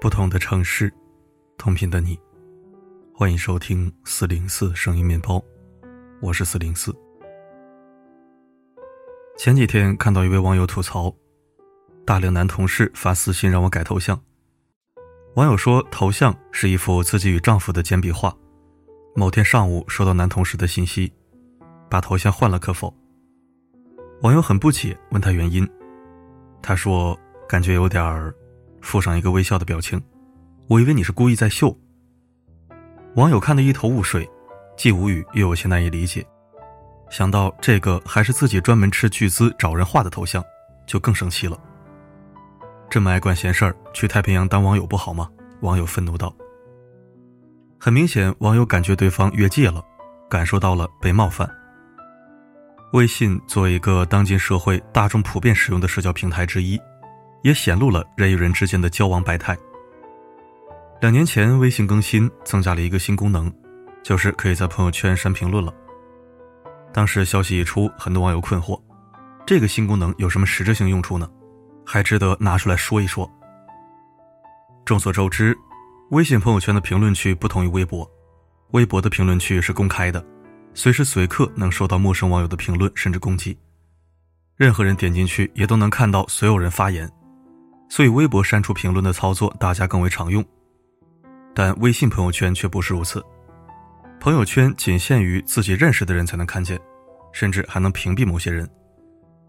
不同的城市，同频的你，欢迎收听四零四声音面包，我是四零四。前几天看到一位网友吐槽，大龄男同事发私信让我改头像。网友说头像是一幅自己与丈夫的简笔画。某天上午收到男同事的信息，把头像换了可否？网友很不解，问他原因。他说感觉有点儿，附上一个微笑的表情。我以为你是故意在秀。网友看得一头雾水，既无语又有些难以理解。想到这个还是自己专门斥巨资找人画的头像，就更生气了。这么爱管闲事儿，去太平洋当网友不好吗？网友愤怒道。很明显，网友感觉对方越界了，感受到了被冒犯。微信作为一个当今社会大众普遍使用的社交平台之一，也显露了人与人之间的交往百态。两年前，微信更新增加了一个新功能，就是可以在朋友圈删评论了。当时消息一出，很多网友困惑：这个新功能有什么实质性用处呢？还值得拿出来说一说。众所周知，微信朋友圈的评论区不同于微博，微博的评论区是公开的，随时随刻能收到陌生网友的评论甚至攻击，任何人点进去也都能看到所有人发言，所以微博删除评论的操作大家更为常用。但微信朋友圈却不是如此。朋友圈仅限于自己认识的人才能看见，甚至还能屏蔽某些人。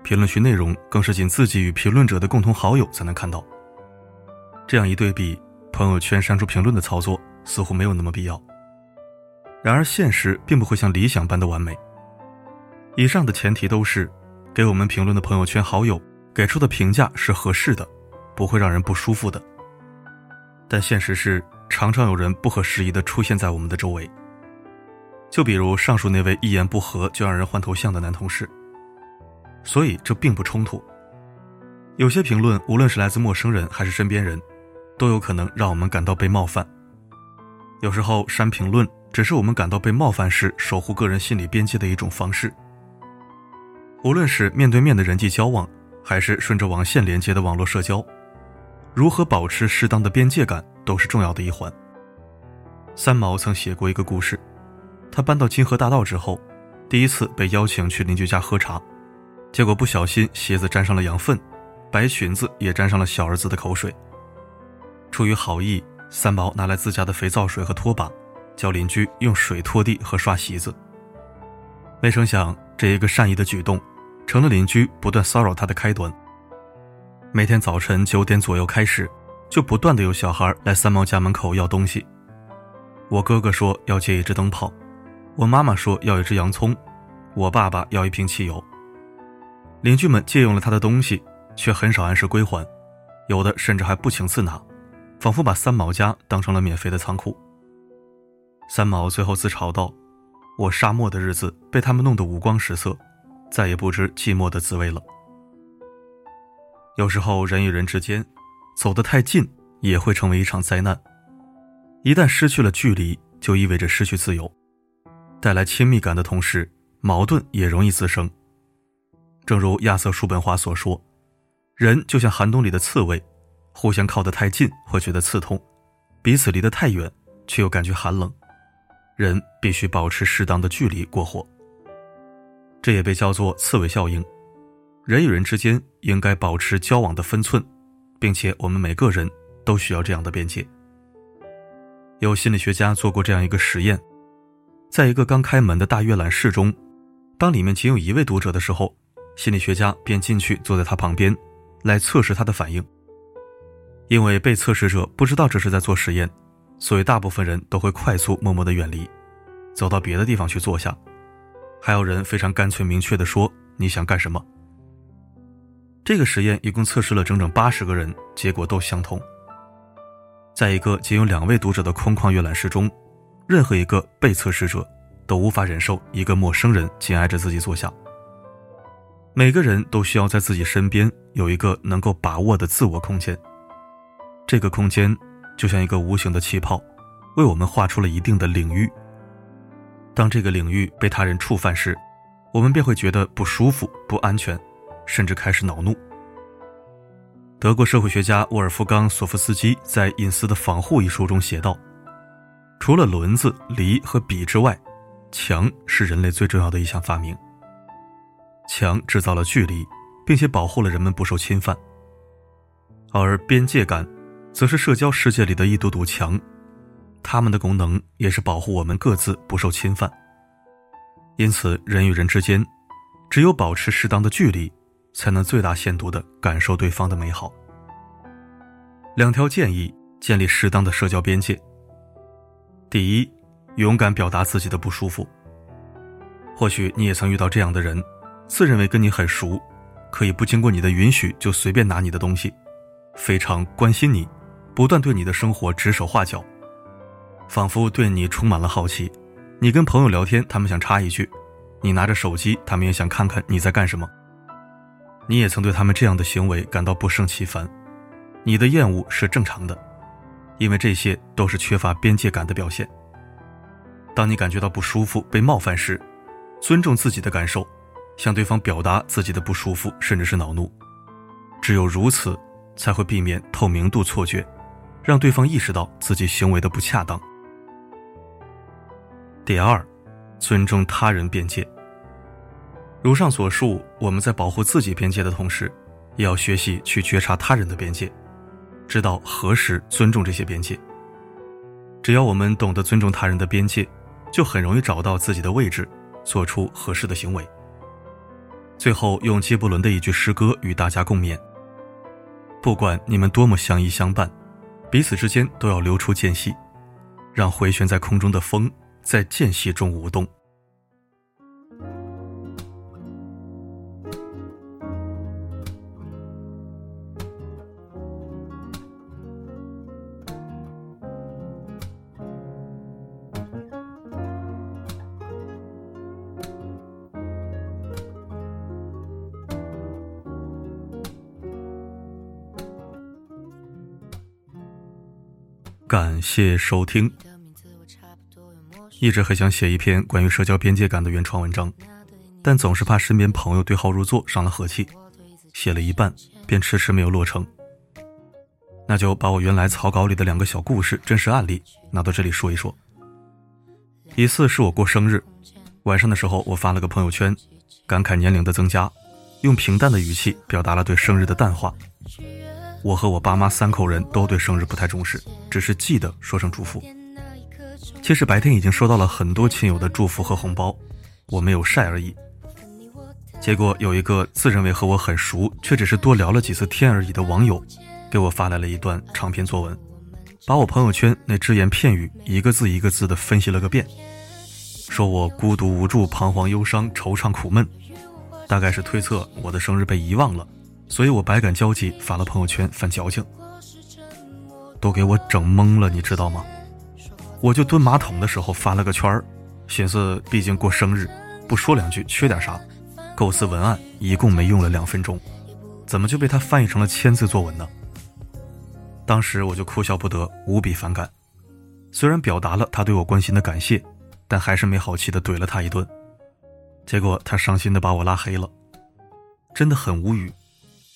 评论区内容更是仅自己与评论者的共同好友才能看到。这样一对比，朋友圈删除评论的操作似乎没有那么必要。然而现实并不会像理想般的完美。以上的前提都是，给我们评论的朋友圈好友给出的评价是合适的，不会让人不舒服的。但现实是，常常有人不合时宜的出现在我们的周围。就比如上述那位一言不合就让人换头像的男同事，所以这并不冲突。有些评论，无论是来自陌生人还是身边人，都有可能让我们感到被冒犯。有时候删评论只是我们感到被冒犯时守护个人心理边界的一种方式。无论是面对面的人际交往，还是顺着网线连接的网络社交，如何保持适当的边界感都是重要的一环。三毛曾写过一个故事。他搬到金河大道之后，第一次被邀请去邻居家喝茶，结果不小心鞋子沾上了羊粪，白裙子也沾上了小儿子的口水。出于好意，三毛拿来自家的肥皂水和拖把，叫邻居用水拖地和刷席子。没成想，这一个善意的举动，成了邻居不断骚扰他的开端。每天早晨九点左右开始，就不断的有小孩来三毛家门口要东西。我哥哥说要借一只灯泡。我妈妈说要一只洋葱，我爸爸要一瓶汽油。邻居们借用了他的东西，却很少按时归还，有的甚至还不请自拿，仿佛把三毛家当成了免费的仓库。三毛最后自嘲道：“我沙漠的日子被他们弄得五光十色，再也不知寂寞的滋味了。”有时候人与人之间，走得太近也会成为一场灾难。一旦失去了距离，就意味着失去自由。带来亲密感的同时，矛盾也容易滋生。正如亚瑟·叔本华所说：“人就像寒冬里的刺猬，互相靠得太近会觉得刺痛，彼此离得太远却又感觉寒冷。人必须保持适当的距离过活。”这也被叫做“刺猬效应”。人与人之间应该保持交往的分寸，并且我们每个人都需要这样的边界。有心理学家做过这样一个实验。在一个刚开门的大阅览室中，当里面仅有一位读者的时候，心理学家便进去坐在他旁边，来测试他的反应。因为被测试者不知道这是在做实验，所以大部分人都会快速默默的远离，走到别的地方去坐下。还有人非常干脆明确的说：“你想干什么？”这个实验一共测试了整整八十个人，结果都相同。在一个仅有两位读者的空旷阅览室中。任何一个被测试者都无法忍受一个陌生人紧挨着自己坐下。每个人都需要在自己身边有一个能够把握的自我空间。这个空间就像一个无形的气泡，为我们画出了一定的领域。当这个领域被他人触犯时，我们便会觉得不舒服、不安全，甚至开始恼怒。德国社会学家沃尔夫冈·索夫斯基在《隐私的防护》一书中写道：“除了轮子、犁和笔之外，墙是人类最重要的一项发明。墙制造了距离，并且保护了人们不受侵犯。而边界感，则是社交世界里的一堵堵墙，它们的功能也是保护我们各自不受侵犯。因此，人与人之间，只有保持适当的距离。”才能最大限度地感受对方的美好。两条建议：建立适当的社交边界。第一，勇敢表达自己的不舒服。或许你也曾遇到这样的人，自认为跟你很熟，可以不经过你的允许就随便拿你的东西，非常关心你，不断对你的生活指手画脚，仿佛对你充满了好奇。你跟朋友聊天，他们想插一句；你拿着手机，他们也想看看你在干什么。你也曾对他们这样的行为感到不胜其烦，你的厌恶是正常的，因为这些都是缺乏边界感的表现。当你感觉到不舒服、被冒犯时，尊重自己的感受，向对方表达自己的不舒服甚至是恼怒，只有如此，才会避免透明度错觉，让对方意识到自己行为的不恰当。第二，尊重他人边界。如上所述，我们在保护自己边界的同时，也要学习去觉察他人的边界，知道何时尊重这些边界。只要我们懂得尊重他人的边界，就很容易找到自己的位置，做出合适的行为。最后，用杰伯伦的一句诗歌与大家共勉：不管你们多么相依相伴，彼此之间都要留出间隙，让回旋在空中的风在间隙中舞动。感谢收听。一直很想写一篇关于社交边界感的原创文章，但总是怕身边朋友对号入座，伤了和气。写了一半，便迟迟没有落成。那就把我原来草稿里的两个小故事、真实案例拿到这里说一说。一次是我过生日，晚上的时候我发了个朋友圈，感慨年龄的增加，用平淡的语气表达了对生日的淡化。我和我爸妈三口人都对生日不太重视，只是记得说声祝福。其实白天已经收到了很多亲友的祝福和红包，我没有晒而已。结果有一个自认为和我很熟，却只是多聊了几次天而已的网友，给我发来了一段长篇作文，把我朋友圈那只言片语一个字一个字的分析了个遍，说我孤独无助、彷徨忧伤、惆怅苦闷，大概是推测我的生日被遗忘了。所以我百感交集，发了朋友圈犯矫情，都给我整懵了，你知道吗？我就蹲马桶的时候发了个圈儿，寻思毕竟过生日，不说两句缺点啥？构思文案一共没用了两分钟，怎么就被他翻译成了千字作文呢？当时我就哭笑不得，无比反感。虽然表达了他对我关心的感谢，但还是没好气的怼了他一顿。结果他伤心的把我拉黑了，真的很无语。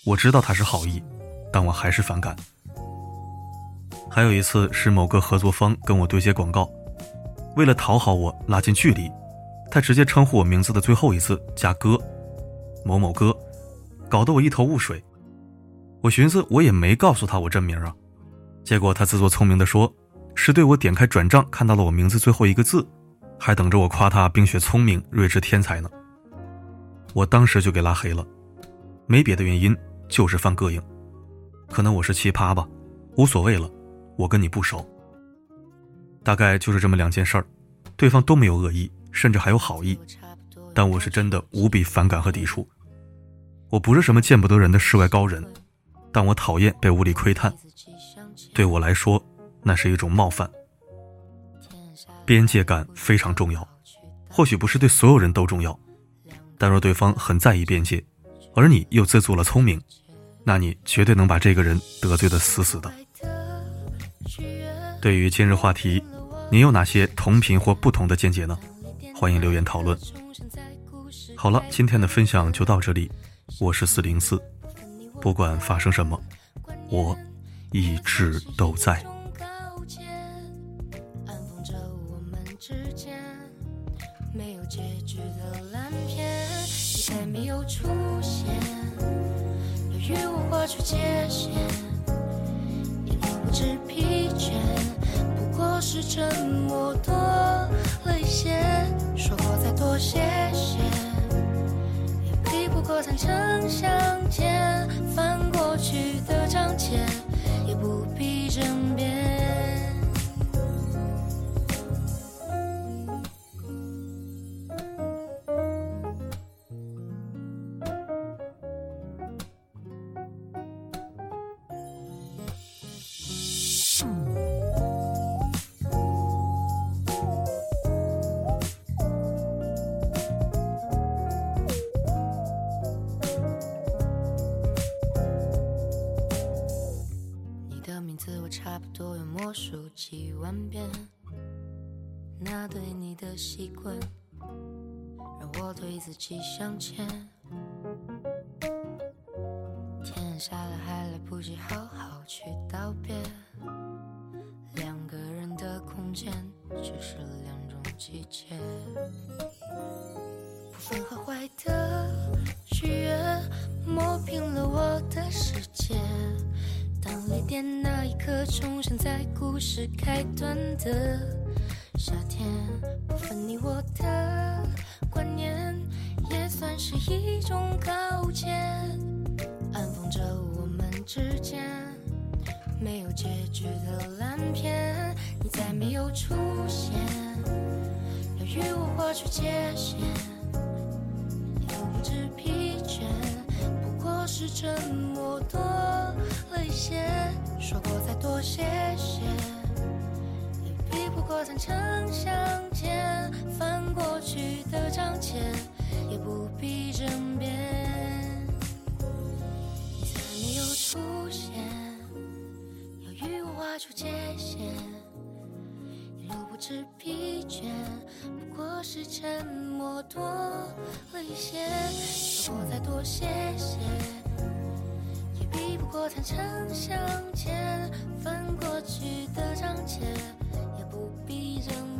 我知道他是好意，但我还是反感。还有一次是某个合作方跟我对接广告，为了讨好我拉近距离，他直接称呼我名字的最后一次加哥，某某哥，搞得我一头雾水。我寻思我也没告诉他我真名啊，结果他自作聪明的说，是对我点开转账看到了我名字最后一个字，还等着我夸他冰雪聪明、睿智天才呢。我当时就给拉黑了，没别的原因。就是犯膈应，可能我是奇葩吧，无所谓了，我跟你不熟。大概就是这么两件事儿，对方都没有恶意，甚至还有好意，但我是真的无比反感和抵触。我不是什么见不得人的世外高人，但我讨厌被无理窥探，对我来说那是一种冒犯。边界感非常重要，或许不是对所有人都重要，但若对方很在意边界，而你又自作了聪明。那你绝对能把这个人得罪的死死的。对于今日话题，你有哪些同频或不同的见解呢？欢迎留言讨论。好了，今天的分享就到这里。我是四零四，不管发生什么，我一直都在。划出界限，一路不知疲倦，不过是沉默多了一些。说过再多谢谢，也比不过坦诚相见，翻过去的章节，也不必争辩。差不多有默数几万遍，那对你的习惯让我对自己向前。天下了还来不及好好去道别，两个人的空间只是两种季节。不分好坏的许愿，磨平了我的世界。当泪点那一刻重现在故事开端的夏天，不分你我的观念，也算是一种告诫，安放着我们之间没有结局的烂片。你再没有出现，要与我划出界限，又不知疲倦，不过是沉默多。说过再多谢谢，也比不过坦诚相见。翻过去的章节，也不必争辩。你再没有出现，要与我划出界限。一路不知疲倦，不过是沉默多了一些。说过再多谢谢。过坦诚相见，翻过去的章节，也不必认。